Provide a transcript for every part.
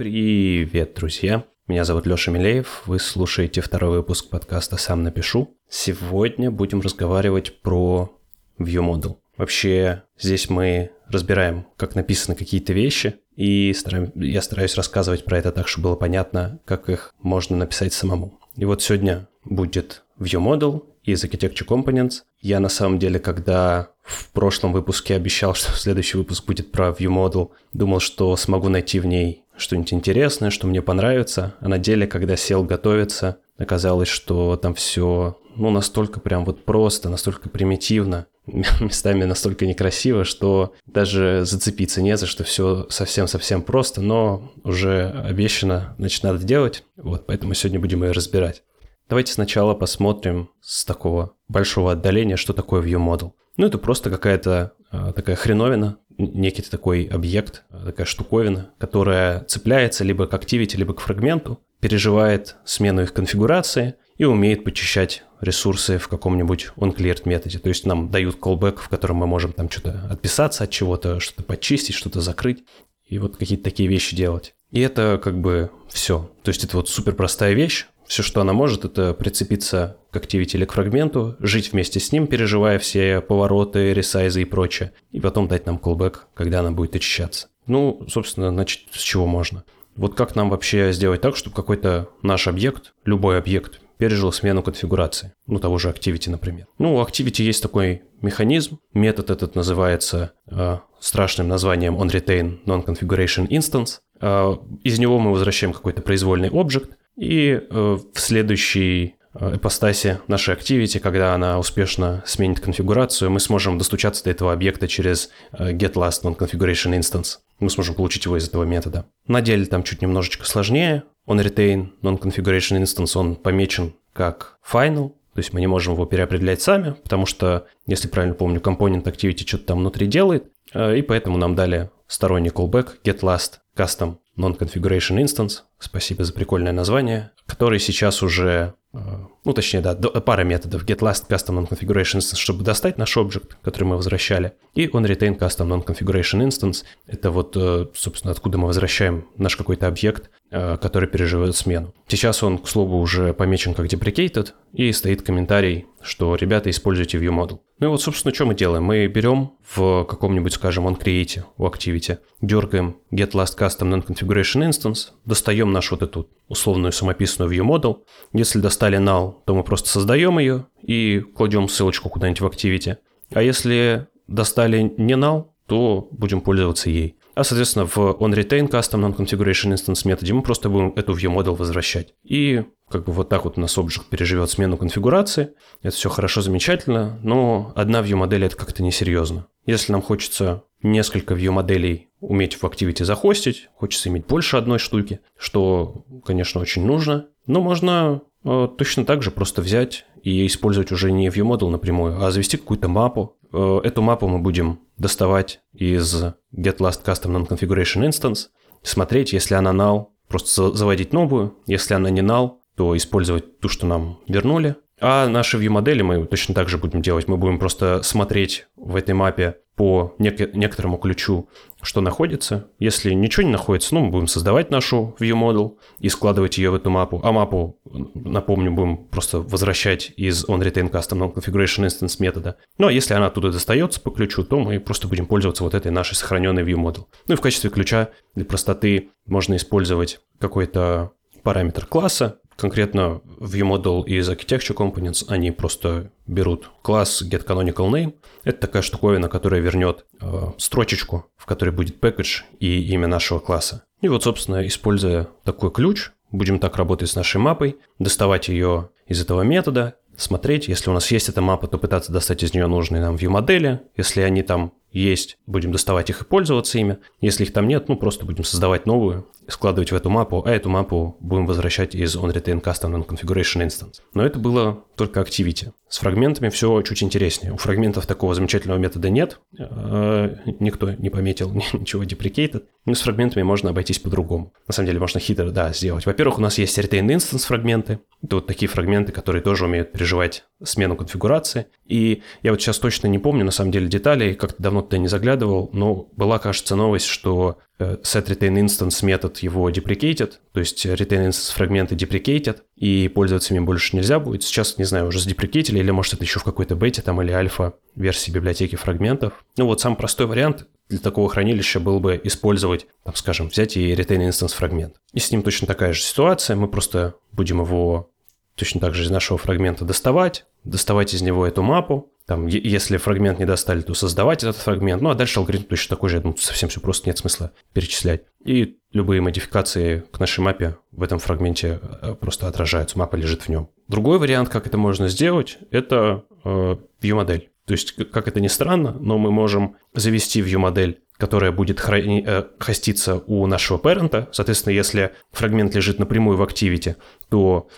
Привет, друзья! Меня зовут Лёша Милеев, вы слушаете второй выпуск подкаста «Сам напишу». Сегодня будем разговаривать про ViewModel. Вообще, здесь мы разбираем, как написаны какие-то вещи, и я стараюсь рассказывать про это так, чтобы было понятно, как их можно написать самому. И вот сегодня будет ViewModel из Architecture Components. Я на самом деле, когда в прошлом выпуске обещал, что следующий выпуск будет про ViewModel, думал, что смогу найти в ней что-нибудь интересное, что мне понравится. А на деле, когда сел готовиться, оказалось, что там все ну, настолько прям вот просто, настолько примитивно, местами настолько некрасиво, что даже зацепиться не за что, все совсем-совсем просто, но уже обещано, значит, надо делать. Вот, поэтому сегодня будем ее разбирать. Давайте сначала посмотрим с такого большого отдаления, что такое view model. Ну, это просто какая-то э, такая хреновина, некий такой объект, такая штуковина, которая цепляется либо к activity, либо к фрагменту, переживает смену их конфигурации и умеет почищать ресурсы в каком-нибудь onCleared методе. То есть нам дают callback, в котором мы можем там что-то отписаться от чего-то, что-то почистить, что-то закрыть и вот какие-то такие вещи делать. И это как бы все. То есть это вот супер простая вещь. Все, что она может, это прицепиться к activity или к фрагменту, жить вместе с ним, переживая все повороты, ресайзы и прочее, и потом дать нам callback, когда она будет очищаться. Ну, собственно, значит, с чего можно. Вот как нам вообще сделать так, чтобы какой-то наш объект, любой объект, пережил смену конфигурации. Ну, того же Activity, например. Ну, у Activity есть такой механизм. Метод этот называется э, страшным названием onRetain Non-Configuration Instance. Э, из него мы возвращаем какой-то произвольный объект, и э, в следующей Э, ипостаси нашей Activity, когда она успешно сменит конфигурацию, мы сможем достучаться до этого объекта через э, getLast non-configuration instance. Мы сможем получить его из этого метода. На деле там чуть немножечко сложнее. Он retain non-configuration instance, он помечен как final, то есть мы не можем его переопределять сами, потому что, если правильно помню, компонент Activity что-то там внутри делает, и поэтому нам дали сторонний callback getLast custom non-configuration instance. Спасибо за прикольное название, который сейчас уже Э, ну, точнее, да, пара методов get last custom non-configuration instance, чтобы достать наш объект, который мы возвращали, и on retain custom non-configuration instance. Это вот, э, собственно, откуда мы возвращаем наш какой-то объект, который переживает смену. Сейчас он, к слову, уже помечен как deprecated, и стоит комментарий, что ребята, используйте ViewModel. Ну и вот, собственно, что мы делаем? Мы берем в каком-нибудь, скажем, onCreate, у Activity, дергаем get last custom non-configuration instance, достаем нашу вот эту условную самописную ViewModel. Если достали null, то мы просто создаем ее и кладем ссылочку куда-нибудь в Activity. А если достали не null, то будем пользоваться ей. А, соответственно, в onRetain custom non-configuration instance методе мы просто будем эту ViewModel возвращать. И как бы вот так вот у нас объект переживет смену конфигурации. Это все хорошо, замечательно, но одна view модель это как-то несерьезно. Если нам хочется несколько view моделей уметь в Activity захостить, хочется иметь больше одной штуки, что, конечно, очень нужно, но можно э, точно так же просто взять и использовать уже не view model напрямую, а завести какую-то мапу. Э, эту мапу мы будем доставать из get last custom non configuration instance, смотреть, если она null, просто заводить новую, если она не null, то использовать ту, что нам вернули. А наши view-модели мы точно так же будем делать. Мы будем просто смотреть в этой мапе по нек- некоторому ключу, что находится. Если ничего не находится, ну, мы будем создавать нашу view model и складывать ее в эту мапу. А мапу, напомню, будем просто возвращать из onRetain custom configuration instance метода. Ну, а если она оттуда достается по ключу, то мы просто будем пользоваться вот этой нашей сохраненной view model. Ну и в качестве ключа для простоты можно использовать какой-то параметр класса, конкретно ViewModel из Architecture Components, они просто берут класс getCanonicalName. Это такая штуковина, которая вернет э, строчечку, в которой будет package и имя нашего класса. И вот, собственно, используя такой ключ, будем так работать с нашей мапой, доставать ее из этого метода, смотреть, если у нас есть эта мапа, то пытаться достать из нее нужные нам view модели. Если они там есть, будем доставать их и пользоваться ими. Если их там нет, ну просто будем создавать новую, складывать в эту мапу, а эту мапу будем возвращать из onRetain Custom and Configuration Instance. Но это было только Activity. С фрагментами все чуть интереснее. У фрагментов такого замечательного метода нет. Э, никто не пометил ничего deprecated. Но с фрагментами можно обойтись по-другому. На самом деле можно хитро, да, сделать. Во-первых, у нас есть retain instance фрагменты. Это вот такие фрагменты, которые тоже умеют переживать смену конфигурации. И я вот сейчас точно не помню, на самом деле, деталей. Как-то давно кому-то не заглядывал, но была, кажется, новость, что э, set retain instance метод его deprecated, то есть retain instance фрагменты deprecated, и пользоваться ими больше нельзя будет. Сейчас, не знаю, уже задеприкетили, или может это еще в какой-то бете там или альфа версии библиотеки фрагментов. Ну вот самый простой вариант для такого хранилища был бы использовать, там, скажем, взять и retain instance фрагмент. И с ним точно такая же ситуация, мы просто будем его точно так же из нашего фрагмента доставать, доставать из него эту мапу, там, если фрагмент не достали, то создавать этот фрагмент. Ну, а дальше алгоритм точно такой же. Думаю, совсем все просто, нет смысла перечислять. И любые модификации к нашей мапе в этом фрагменте э, просто отражаются. Мапа лежит в нем. Другой вариант, как это можно сделать, это э, view-модель. То есть, как это ни странно, но мы можем завести view-модель которая будет храни- э, хоститься у нашего парента. Соответственно, если фрагмент лежит напрямую в Activity, то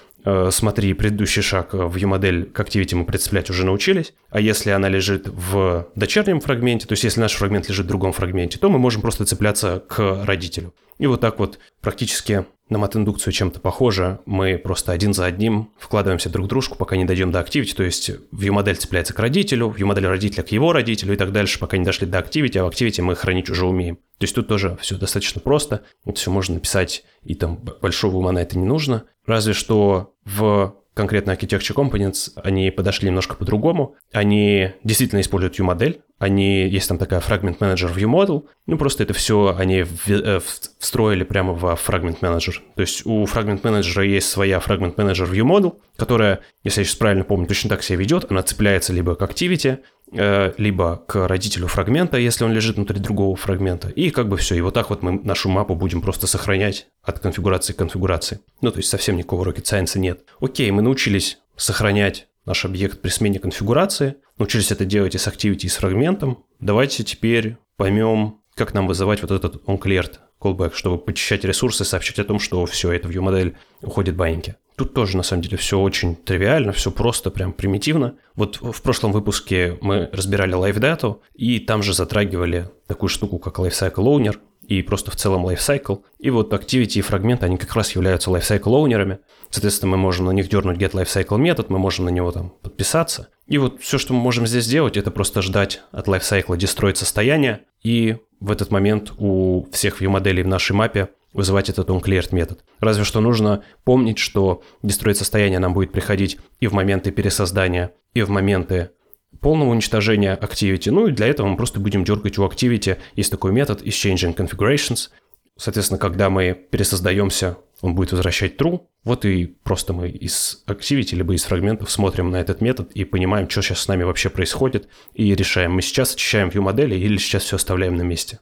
смотри, предыдущий шаг в U-модель к Activity мы представлять уже научились, а если она лежит в дочернем фрагменте, то есть если наш фрагмент лежит в другом фрагменте, то мы можем просто цепляться к родителю. И вот так вот практически на мат-индукцию чем-то похоже. Мы просто один за одним вкладываемся друг в дружку, пока не дойдем до Activity. То есть view-модель цепляется к родителю, view-модель родителя к его родителю и так дальше, пока не дошли до Activity, а в Activity мы хранить уже умеем. То есть тут тоже все достаточно просто. Это все можно написать, и там большого ума на это не нужно. Разве что в конкретно Architecture Components, они подошли немножко по-другому. Они действительно используют view-модель, они, есть там такая Fragment Manager View Model, ну просто это все они э, встроили прямо в Fragment Manager. То есть у Fragment Manager есть своя Fragment Manager View Model, которая, если я сейчас правильно помню, точно так себя ведет, она цепляется либо к Activity, либо к родителю фрагмента, если он лежит внутри другого фрагмента. И как бы все. И вот так вот мы нашу мапу будем просто сохранять от конфигурации к конфигурации. Ну, то есть совсем никакого rocket science нет. Окей, мы научились сохранять наш объект при смене конфигурации, научились это делать и с Activity, и с фрагментом. Давайте теперь поймем, как нам вызывать вот этот onCleared callback, чтобы почищать ресурсы, сообщать о том, что все, это view-модель уходит баньки. Тут тоже, на самом деле, все очень тривиально, все просто, прям примитивно. Вот в прошлом выпуске мы разбирали Live Data, и там же затрагивали такую штуку, как Lifecycle Owner, и просто в целом lifecycle. И вот Activity и фрагменты, они как раз являются lifecycle оунерами. Соответственно, мы можем на них дернуть get lifecycle метод, мы можем на него там подписаться. И вот все, что мы можем здесь сделать, это просто ждать от lifecycle дестроить состояние, и в этот момент у всех view-моделей в нашей мапе вызывать этот onCleared метод. Разве что нужно помнить, что дестроить состояние нам будет приходить и в моменты пересоздания, и в моменты полного уничтожения Activity. Ну и для этого мы просто будем дергать у Activity. Есть такой метод is changing configurations. Соответственно, когда мы пересоздаемся, он будет возвращать true. Вот и просто мы из Activity либо из фрагментов смотрим на этот метод и понимаем, что сейчас с нами вообще происходит, и решаем, мы сейчас очищаем view модели или сейчас все оставляем на месте.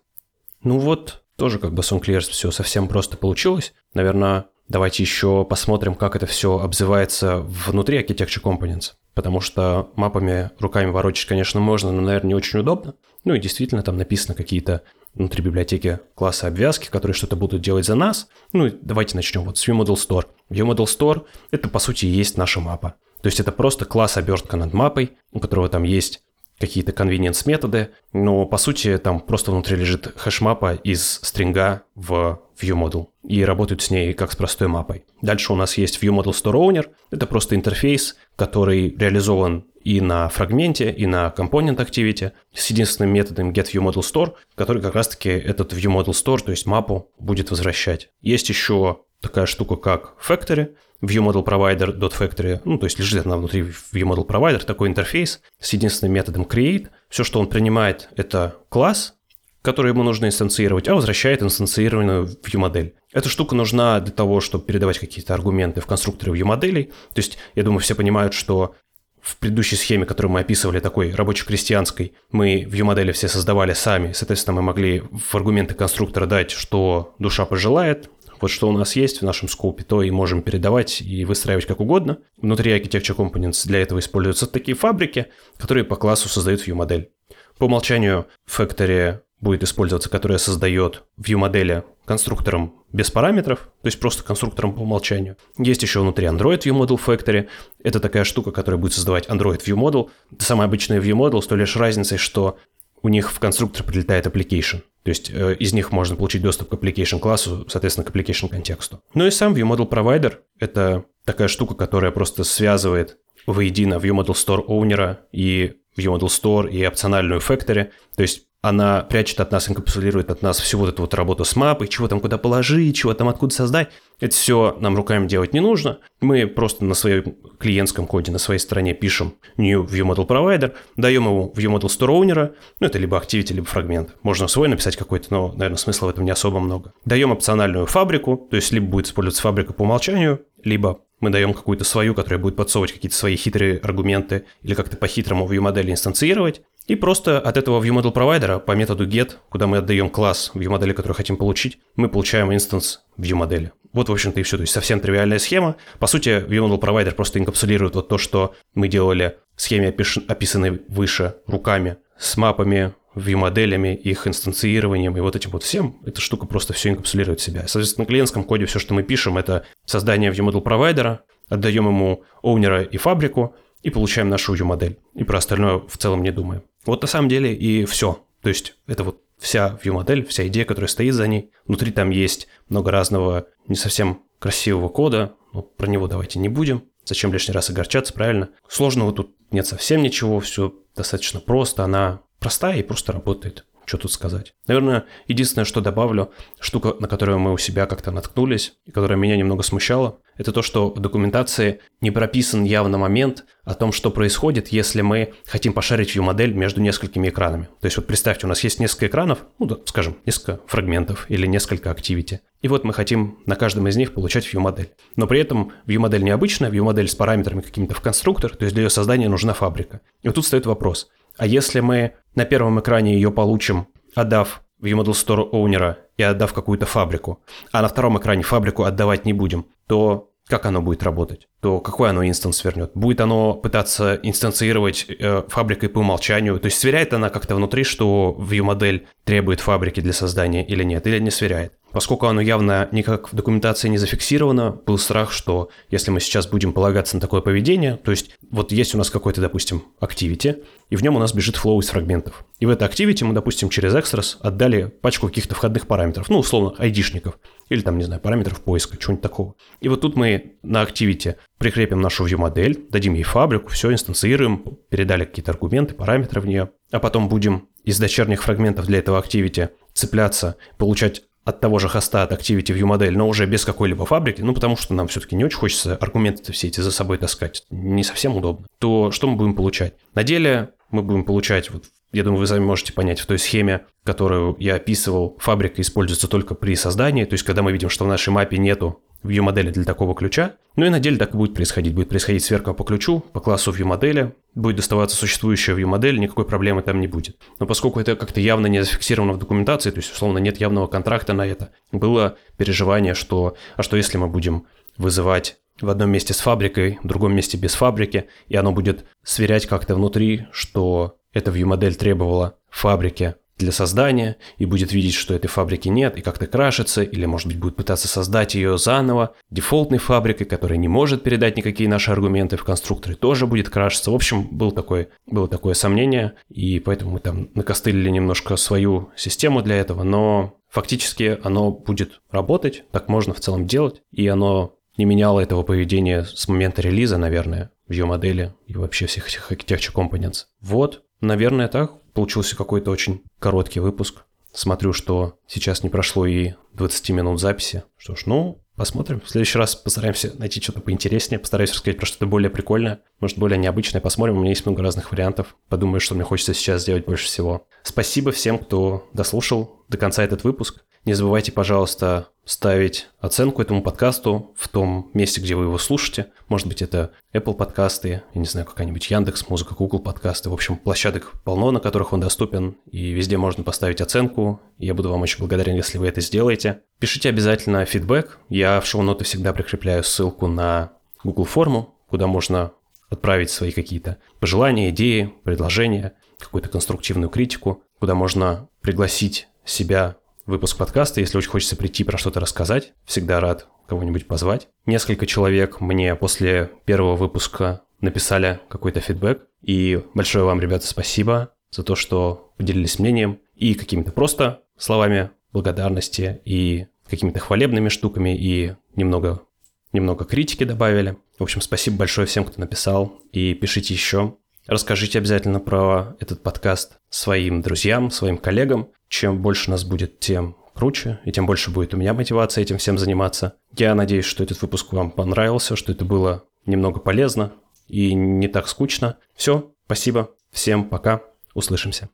Ну вот, тоже как бы с все совсем просто получилось. Наверное, давайте еще посмотрим, как это все обзывается внутри Architecture Components потому что мапами руками ворочать, конечно, можно, но, наверное, не очень удобно. Ну и действительно, там написано какие-то внутри библиотеки классы обвязки, которые что-то будут делать за нас. Ну и давайте начнем вот с ViewModel Store. ViewModel Store — это, по сути, и есть наша мапа. То есть это просто класс обертка над мапой, у которого там есть какие-то convenience методы, но по сути там просто внутри лежит хэш-мапа из стринга в ViewModel и работают с ней как с простой мапой. Дальше у нас есть ViewModel Store Owner. Это просто интерфейс, который реализован и на фрагменте, и на Component Activity с единственным методом getViewModelStore, который как раз-таки этот ViewModelStore, то есть мапу, будет возвращать. Есть еще такая штука, как Factory, viewModelProvider.factory, ну, то есть лежит она внутри viewModelProvider, такой интерфейс с единственным методом create. Все, что он принимает, это класс, который ему нужно инстанцировать, а возвращает инстанцированную view-модель. Эта штука нужна для того, чтобы передавать какие-то аргументы в конструкторы view-моделей. То есть, я думаю, все понимают, что в предыдущей схеме, которую мы описывали, такой рабоче-крестьянской, мы view-модели все создавали сами. Соответственно, мы могли в аргументы конструктора дать, что душа пожелает, вот что у нас есть в нашем скопе, то и можем передавать и выстраивать как угодно. Внутри Architecture Components для этого используются такие фабрики, которые по классу создают view-модель. По умолчанию Factory будет использоваться, которая создает view-модели конструктором без параметров, то есть просто конструктором по умолчанию. Есть еще внутри Android View Model Factory. Это такая штука, которая будет создавать Android View Model. Это самая обычная View Model, с той лишь разницей, что у них в конструктор прилетает application. То есть э, из них можно получить доступ к application классу, соответственно, к application контексту. Ну и сам ViewModel Provider — это такая штука, которая просто связывает воедино ViewModel Store Owner и ViewModel Store и опциональную Factory. То есть она прячет от нас, инкапсулирует от нас всю вот эту вот работу с мапой, чего там куда положить, чего там откуда создать. Это все нам руками делать не нужно. Мы просто на своем клиентском коде, на своей стороне пишем new ViewModel Provider, даем ему ViewModel Store Owner, ну это либо Activity, либо фрагмент. Можно свой написать какой-то, но, наверное, смысла в этом не особо много. Даем опциональную фабрику, то есть либо будет использоваться фабрика по умолчанию, либо мы даем какую-то свою, которая будет подсовывать какие-то свои хитрые аргументы или как-то по-хитрому view модели инстанцировать. И просто от этого ViewModel провайдера по методу get, куда мы отдаем класс view модели, который хотим получить, мы получаем инстанс view модели. Вот, в общем-то, и все. То есть совсем тривиальная схема. По сути, ViewModel провайдер просто инкапсулирует вот то, что мы делали в схеме, описанной выше руками, с мапами, view-моделями, их инстанциированием и вот этим вот всем, эта штука просто все инкапсулирует в себя. Соответственно, на клиентском коде все, что мы пишем, это создание view-model провайдера, отдаем ему оунера и фабрику, и получаем нашу view-модель. И про остальное в целом не думаем. Вот на самом деле и все. То есть это вот вся view-модель, вся идея, которая стоит за ней. Внутри там есть много разного не совсем красивого кода, но про него давайте не будем. Зачем лишний раз огорчаться, правильно? Сложного тут нет совсем ничего, все достаточно просто, она простая и просто работает. Что тут сказать? Наверное, единственное, что добавлю, штука, на которую мы у себя как-то наткнулись, и которая меня немного смущала, это то, что в документации не прописан явно момент о том, что происходит, если мы хотим пошарить view-модель между несколькими экранами. То есть вот представьте, у нас есть несколько экранов, ну, да, скажем, несколько фрагментов или несколько activity. И вот мы хотим на каждом из них получать view-модель. Но при этом view-модель необычная, view-модель с параметрами какими-то в конструктор, то есть для ее создания нужна фабрика. И вот тут стоит вопрос – а если мы на первом экране ее получим, отдав ViewModel Store Owner и отдав какую-то фабрику, а на втором экране фабрику отдавать не будем, то как оно будет работать? То какой оно инстанс вернет? Будет оно пытаться инстанцировать э, фабрикой по умолчанию? То есть сверяет она как-то внутри, что view-модель требует фабрики для создания или нет? Или не сверяет? Поскольку оно явно никак в документации не зафиксировано, был страх, что если мы сейчас будем полагаться на такое поведение, то есть вот есть у нас какой-то, допустим, activity, и в нем у нас бежит флоу из фрагментов. И в это activity мы, допустим, через extras отдали пачку каких-то входных параметров, ну, условно, айдишников, или там, не знаю, параметров поиска, чего-нибудь такого. И вот тут мы на activity прикрепим нашу view-модель, дадим ей фабрику, все инстанцируем, передали какие-то аргументы, параметры в нее, а потом будем из дочерних фрагментов для этого activity цепляться, получать от того же хоста, от Activity View модель, но уже без какой-либо фабрики, ну, потому что нам все-таки не очень хочется аргументы все эти за собой таскать, не совсем удобно, то что мы будем получать? На деле мы будем получать, вот, я думаю, вы сами можете понять, в той схеме, которую я описывал, фабрика используется только при создании, то есть когда мы видим, что в нашей мапе нету view модели для такого ключа. Ну и на деле так и будет происходить. Будет происходить сверка по ключу, по классу view модели, будет доставаться существующая view модель, никакой проблемы там не будет. Но поскольку это как-то явно не зафиксировано в документации, то есть, условно, нет явного контракта на это, было переживание, что а что если мы будем вызывать в одном месте с фабрикой, в другом месте без фабрики, и оно будет сверять как-то внутри, что эта view модель требовала фабрики для создания и будет видеть, что этой фабрики нет и как-то крашится, или, может быть, будет пытаться создать ее заново дефолтной фабрикой, которая не может передать никакие наши аргументы в конструкторе, тоже будет крашиться. В общем, был такой, было такое сомнение, и поэтому мы там накостылили немножко свою систему для этого, но фактически оно будет работать, так можно в целом делать, и оно не меняло этого поведения с момента релиза, наверное, в ее модели и вообще всех этих Architecture Components. Вот, наверное, так. Получился какой-то очень короткий выпуск. Смотрю, что сейчас не прошло и 20 минут записи. Что ж, ну, посмотрим. В следующий раз постараемся найти что-то поинтереснее. Постараюсь рассказать про что-то более прикольное, может, более необычное. Посмотрим, у меня есть много разных вариантов. Подумаю, что мне хочется сейчас сделать больше всего. Спасибо всем, кто дослушал до конца этот выпуск. Не забывайте, пожалуйста, ставить оценку этому подкасту в том месте, где вы его слушаете. Может быть, это Apple подкасты, я не знаю, какая-нибудь Яндекс Музыка, Google подкасты. В общем, площадок полно, на которых он доступен, и везде можно поставить оценку. Я буду вам очень благодарен, если вы это сделаете. Пишите обязательно фидбэк. Я в шоу-ноты всегда прикрепляю ссылку на Google форму, куда можно отправить свои какие-то пожелания, идеи, предложения, какую-то конструктивную критику, куда можно пригласить себя выпуск подкаста. Если очень хочется прийти про что-то рассказать, всегда рад кого-нибудь позвать. Несколько человек мне после первого выпуска написали какой-то фидбэк. И большое вам, ребята, спасибо за то, что поделились мнением и какими-то просто словами благодарности, и какими-то хвалебными штуками, и немного, немного критики добавили. В общем, спасибо большое всем, кто написал, и пишите еще. Расскажите обязательно про этот подкаст своим друзьям, своим коллегам. Чем больше нас будет, тем круче, и тем больше будет у меня мотивация этим всем заниматься. Я надеюсь, что этот выпуск вам понравился, что это было немного полезно и не так скучно. Все, спасибо, всем пока, услышимся.